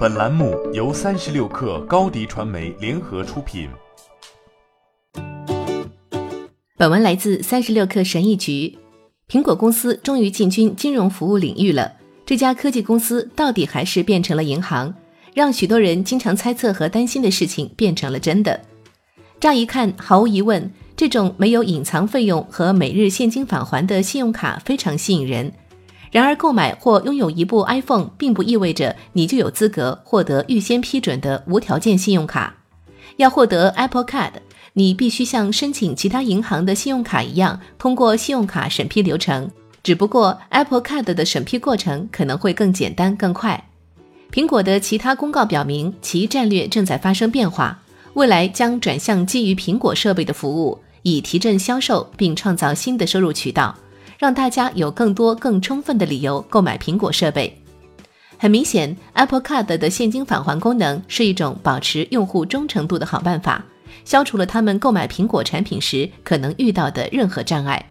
本栏目由三十六氪高低传媒联合出品。本文来自三十六氪神译局。苹果公司终于进军金融服务领域了。这家科技公司到底还是变成了银行，让许多人经常猜测和担心的事情变成了真的。乍一看，毫无疑问，这种没有隐藏费用和每日现金返还的信用卡非常吸引人。然而，购买或拥有一部 iPhone 并不意味着你就有资格获得预先批准的无条件信用卡。要获得 Apple Card，你必须像申请其他银行的信用卡一样，通过信用卡审批流程。只不过，Apple Card 的审批过程可能会更简单、更快。苹果的其他公告表明，其战略正在发生变化，未来将转向基于苹果设备的服务，以提振销售并创造新的收入渠道。让大家有更多、更充分的理由购买苹果设备。很明显，Apple Card 的现金返还功能是一种保持用户忠诚度的好办法，消除了他们购买苹果产品时可能遇到的任何障碍。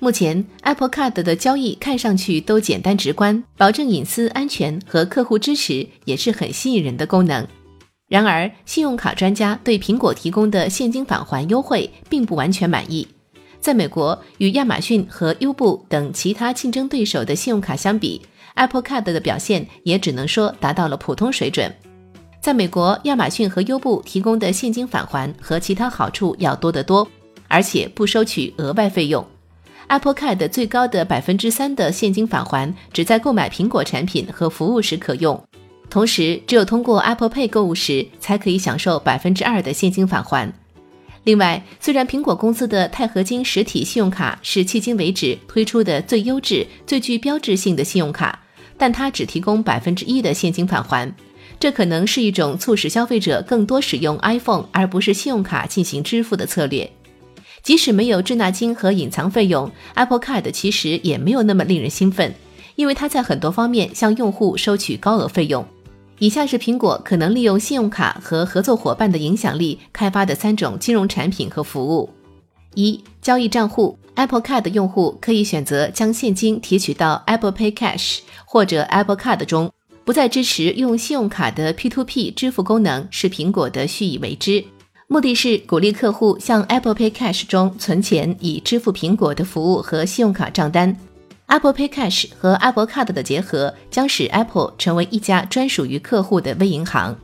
目前，Apple Card 的交易看上去都简单直观，保证隐私、安全和客户支持也是很吸引人的功能。然而，信用卡专家对苹果提供的现金返还优惠并不完全满意。在美国，与亚马逊和优步等其他竞争对手的信用卡相比，Apple Card 的表现也只能说达到了普通水准。在美国，亚马逊和优步提供的现金返还和其他好处要多得多，而且不收取额外费用。Apple Card 最高的百分之三的现金返还只在购买苹果产品和服务时可用，同时只有通过 Apple Pay 购物时才可以享受百分之二的现金返还。另外，虽然苹果公司的钛合金实体信用卡是迄今为止推出的最优质、最具标志性的信用卡，但它只提供百分之一的现金返还。这可能是一种促使消费者更多使用 iPhone 而不是信用卡进行支付的策略。即使没有滞纳金和隐藏费用，Apple Card 其实也没有那么令人兴奋，因为它在很多方面向用户收取高额费用。以下是苹果可能利用信用卡和合作伙伴的影响力开发的三种金融产品和服务：一、交易账户。Apple Card 用户可以选择将现金提取到 Apple Pay Cash 或者 Apple Card 中，不再支持用信用卡的 P2P 支付功能是苹果的蓄意为之，目的是鼓励客户向 Apple Pay Cash 中存钱以支付苹果的服务和信用卡账单。Apple Pay Cash 和 Apple Card 的结合将使 Apple 成为一家专属于客户的微银行。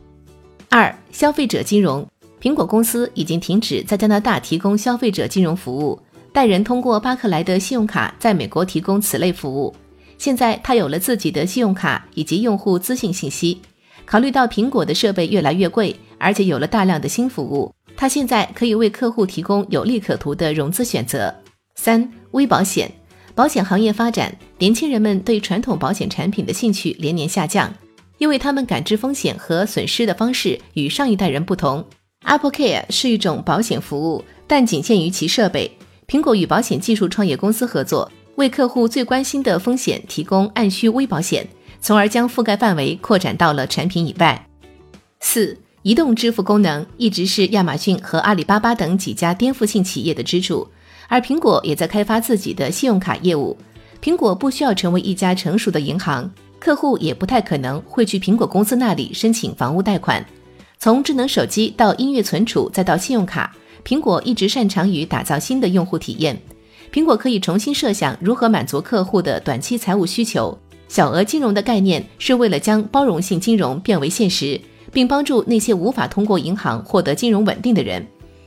二、消费者金融。苹果公司已经停止在加拿大提供消费者金融服务，代人通过巴克莱的信用卡在美国提供此类服务。现在，他有了自己的信用卡以及用户资讯信息。考虑到苹果的设备越来越贵，而且有了大量的新服务，他现在可以为客户提供有利可图的融资选择。三、微保险。保险行业发展，年轻人们对传统保险产品的兴趣连年下降，因为他们感知风险和损失的方式与上一代人不同。Apple Care 是一种保险服务，但仅限于其设备。苹果与保险技术创业公司合作，为客户最关心的风险提供按需微保险，从而将覆盖范围扩展到了产品以外。四、移动支付功能一直是亚马逊和阿里巴巴等几家颠覆性企业的支柱。而苹果也在开发自己的信用卡业务。苹果不需要成为一家成熟的银行，客户也不太可能会去苹果公司那里申请房屋贷款。从智能手机到音乐存储，再到信用卡，苹果一直擅长于打造新的用户体验。苹果可以重新设想如何满足客户的短期财务需求。小额金融的概念是为了将包容性金融变为现实，并帮助那些无法通过银行获得金融稳定的人。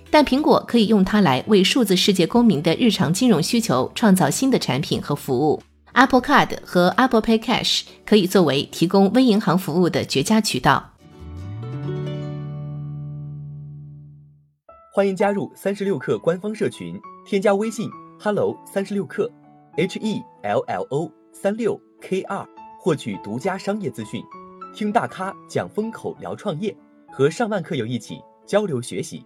但苹果可以用它来为数字世界公民的日常金融需求创造新的产品和服务。Apple Card 和 Apple Pay Cash 可以作为提供微银行服务的绝佳渠道。欢迎加入三十六氪官方社群，添加微信 hello 三十六氪 h e l l o 三六 k 二，获取独家商业资讯，听大咖讲风口，聊创业，和上万客友一起交流学习。